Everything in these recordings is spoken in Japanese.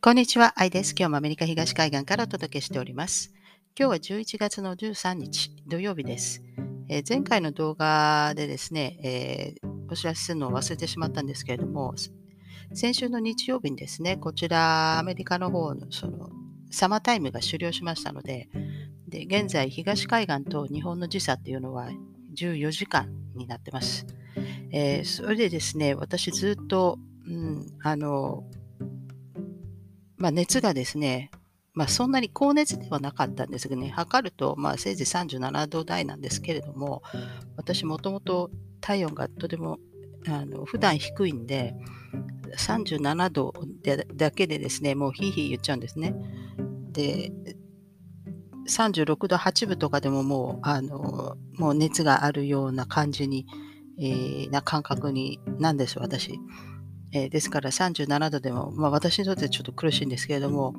こんにちは、アイです。今日もアメリカ東海岸からお届けしております。今日は11月の13日土曜日です。えー、前回の動画でですね、えー、お知らせするのを忘れてしまったんですけれども、先週の日曜日にですね、こちらアメリカの方のそのサマータイムが終了しましたので、で現在東海岸と日本の時差っていうのは14時間になってます。えー、それでですね、私ずっと、うん、あの、まあ、熱がですね、まあ、そんなに高熱ではなかったんですがね、測ると、まあ、せいぜい37度台なんですけれども、私もともと体温がとてもあの普段低いんで、37度でだけでですね、もうヒーヒー言っちゃうんですね。で、36度8分とかでももう、あの、もう熱があるような感じに、えー、な感覚になんです、私。えー、ですから37度でも、まあ、私にとってちょっと苦しいんですけれども、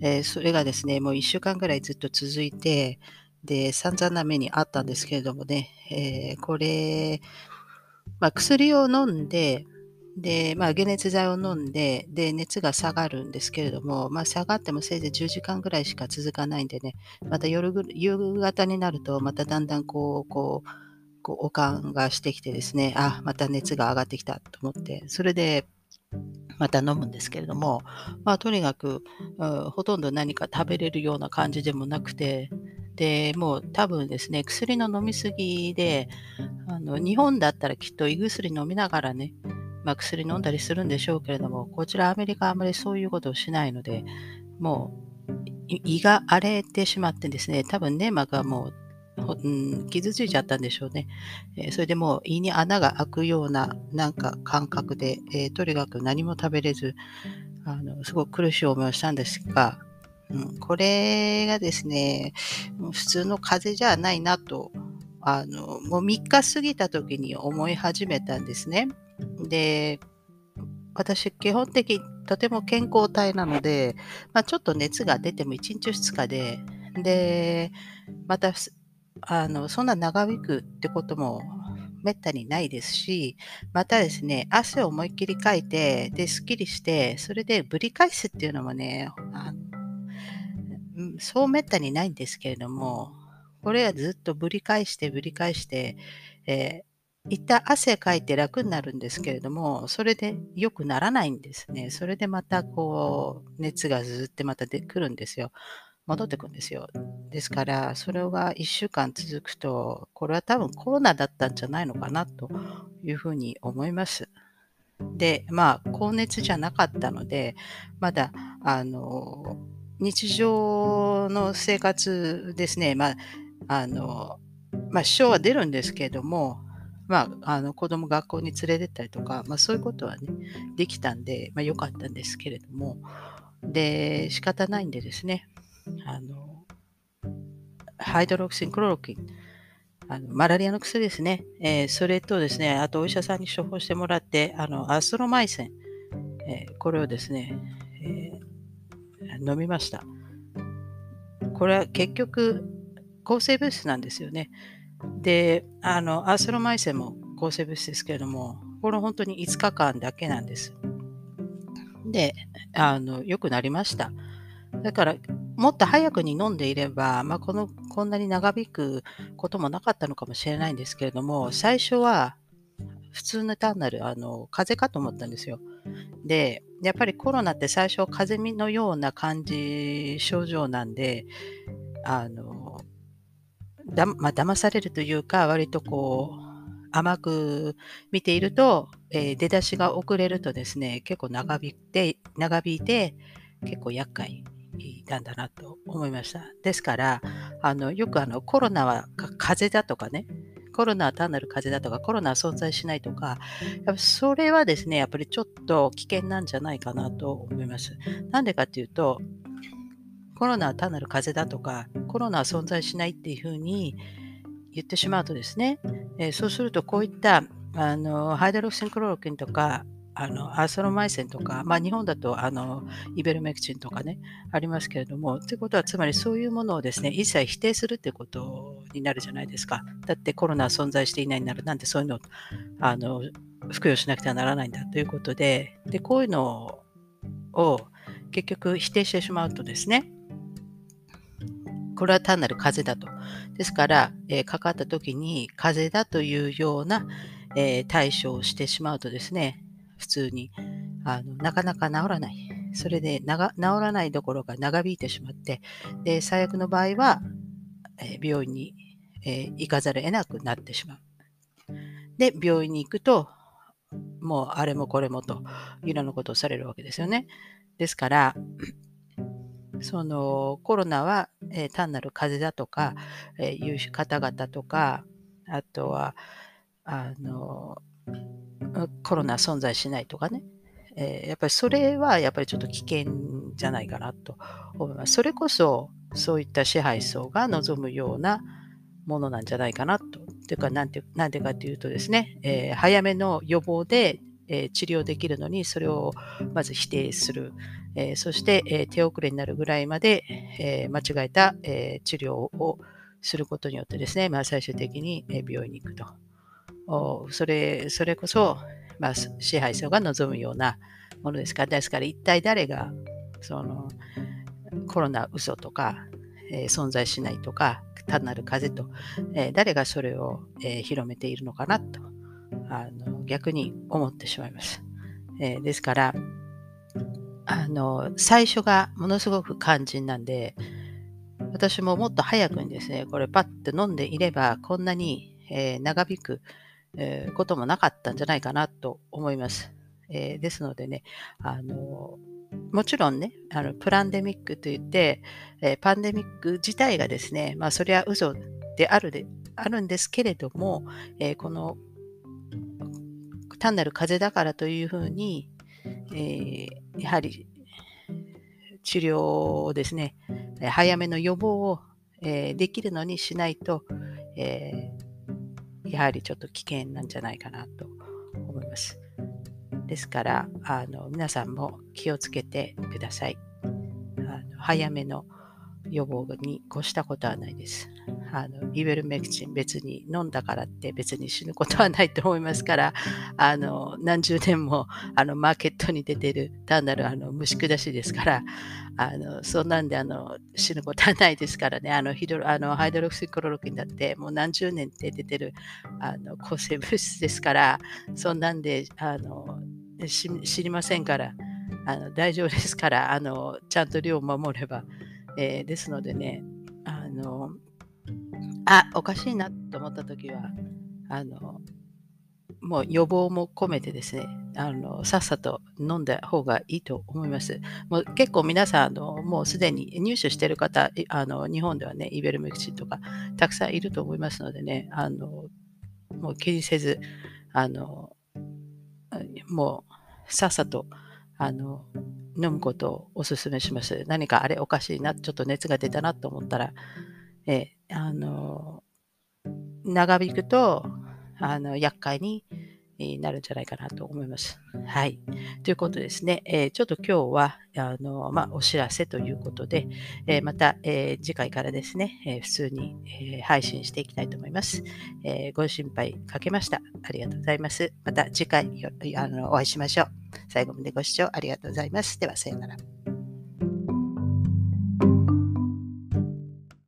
えー、それがですね、もう1週間ぐらいずっと続いて、で、散々な目にあったんですけれどもね、えー、これ、まあ、薬を飲んで、で、まあ、解熱剤を飲んで、で、熱が下がるんですけれども、まあ、下がってもせいぜい10時間ぐらいしか続かないんでね、また夜、夕方になると、まただんだんこう、こう、こう、おかんがしてきてですね、あ、また熱が上がってきたと思って、それで、また飲むんですけれども、まあ、とにかく、うん、ほとんど何か食べれるような感じでもなくて、で、もう多分ですね、薬の飲みすぎで、あの日本だったらきっと胃薬飲みながらね、まあ、薬飲んだりするんでしょうけれども、こちらアメリカはあまりそういうことをしないので、もう胃が荒れてしまってですね、多分粘膜がもううん、傷ついちゃったんでしょうね。えー、それでもう胃に穴が開くようななんか感覚で、えー、とにかく何も食べれず、あのすごく苦しい思いをしたんですが、うん、これがですね、普通の風邪じゃないなと、あのもう3日過ぎた時に思い始めたんですね。で、私、基本的にとても健康体なので、まあ、ちょっと熱が出ても1日2日で、で、またあの、そんな長引くってこともめったにないですし、またですね、汗を思いっきりかいて、で、すっきりして、それでぶり返すっていうのもね、あのそうめったにないんですけれども、これはずっとぶり返してぶり返して、えー、一旦汗かいて楽になるんですけれども、それで良くならないんですね。それでまたこう、熱がずってまた出くるんですよ。戻ってくるんですよ。ですから、それが1週間続くと、これは多分コロナだったんじゃないのかなというふうに思います。で、まあ、高熱じゃなかったので、まだ、あの、日常の生活ですね、まあ、あの、まあ、支障は出るんですけれども、まあ、あの子供学校に連れてったりとか、まあ、そういうことはね、できたんで、まあ、良かったんですけれども、で、仕方ないんでですね、あの、ハイドロキシンクロロキン、あのマラリアの薬ですね、えー、それとですね、あとお医者さんに処方してもらって、あのアストロマイセン、えー、これをですね、えー、飲みました。これは結局、抗生物質なんですよね。で、あの、アストロマイセンも抗生物質ですけれども、これ本当に5日間だけなんです。で、あの、良くなりました。だから、もっと早くに飲んでいれば、まあ、このこんなに長引くこともなかったのかもしれないんですけれども、最初は普通の単なるあの風邪かと思ったんですよ。で、やっぱりコロナって最初風邪のような感じ、症状なんで、あの、だまあ、騙されるというか、割とこう、甘く見ていると、えー、出だしが遅れるとですね、結構長引いて、長引いて、結構厄介たんだなと思いました。ですから、あのよくあのコロナは風邪だとかね、コロナは単なる風邪だとか、コロナは存在しないとか、やっぱそれはですね、やっぱりちょっと危険なんじゃないかなと思います。なんでかっていうと、コロナは単なる風邪だとか、コロナは存在しないっていうふうに言ってしまうとですね、えー、そうするとこういったあのハイドロキシンクロロキンとかあのアーソロマイセンとか、まあ、日本だとあのイベルメクチンとかねありますけれどもということはつまりそういうものをですね一切否定するってことになるじゃないですかだってコロナは存在していないならなんでそういうのをあの服用しなくてはならないんだということででこういうのを結局否定してしまうとですね、これは単なる風邪だと。ですから、えー、かかった時に風邪だというような、えー、対処をしてしまうとですね、普通にあのなかなか治らない。それで治らないどころか長引いてしまって、で最悪の場合は、え、病院に、え、行かざるを得なくなってしまう。で、病院に行くと、もうあれもこれもといろんなことをされるわけですよね。ですから、そのコロナは、えー、単なる風邪だとか、えー、いう方々とか、あとは、あの、コロナ存在しないとかね、えー、やっぱりそれはやっぱりちょっと危険じゃないかなと思います。それこそそういった支配層が望むようなものなんじゃないかなと。というか、なんてなんでかというとですね、えー、早めの予防で、えー、治療できるのにそれをまず否定する。え、そして、え手遅れになるぐらいまで、え間違えた、え治療をすることによってですね、まあ、最終的に、病院に行くと。それそれこそ、まあ、支配層が望むようなものですか？ら、ですから一体誰がそのコロナ嘘とか、えー、存在しないとか、単なる風邪と、えー、誰がそれを、えー、広めているのかなとあの逆に思ってしまいます。えですから、あの最初がものすごく肝心なんで、私ももっと早くにですね、これパッと飲んでいれば、こんなに、え長引く、えー、こともなかったんじゃないかなと思います。えー、ですのでね、あのもちろんね、あのプランデミックといって、えー、パンデミック自体がですね、まあ、それは嘘であるであるんですけれども、えこの単なる風邪だからというふうに、えやはり治療をですね、早めの予防を、えできるのにしないと、えやはりちょっと危険なんじゃないかなと思います。ですから、あの皆さんも気をつけてください。あの早めの予防に越したことはないです。あのイベルメクチン別に飲んだからって別に死ぬことはないと思いますから あの何十年もあのマーケットに出てる単なるあの虫下しですからあのそんなんであの死ぬことはないですからね。あのヒドあのハイドロクシクロロキンだってもう何十年って出てるあの抗生物質ですからそんなんであの知りませんからあの大丈夫ですからあのちゃんと量を守れば、えー、ですのでねあのあ、おかしいなと思った時は、あの、もう予防も込めてですね、あのさっさと飲んだ方がいいと思います。もう結構皆さんあの、もうすでに入手している方あの、日本ではね、イベルメクチンとかたくさんいると思いますのでね、あのもう気にせず、あのもうさっさとあの飲むことをお勧めします。何かあれおかしいな、ちょっと熱が出たなと思ったら、えあの、長引くと、あの、厄介になるんじゃないかなと思います。はい。ということですね。えー、ちょっと今日は、あの、まあ、お知らせということで、えー、また、えー、次回からですね、え普通に、え配信していきたいと思います、えご心配かけました。ありがとうございます。また次回あのお会いしましょう。最後までご視聴ありがとうございます。では、さようなら。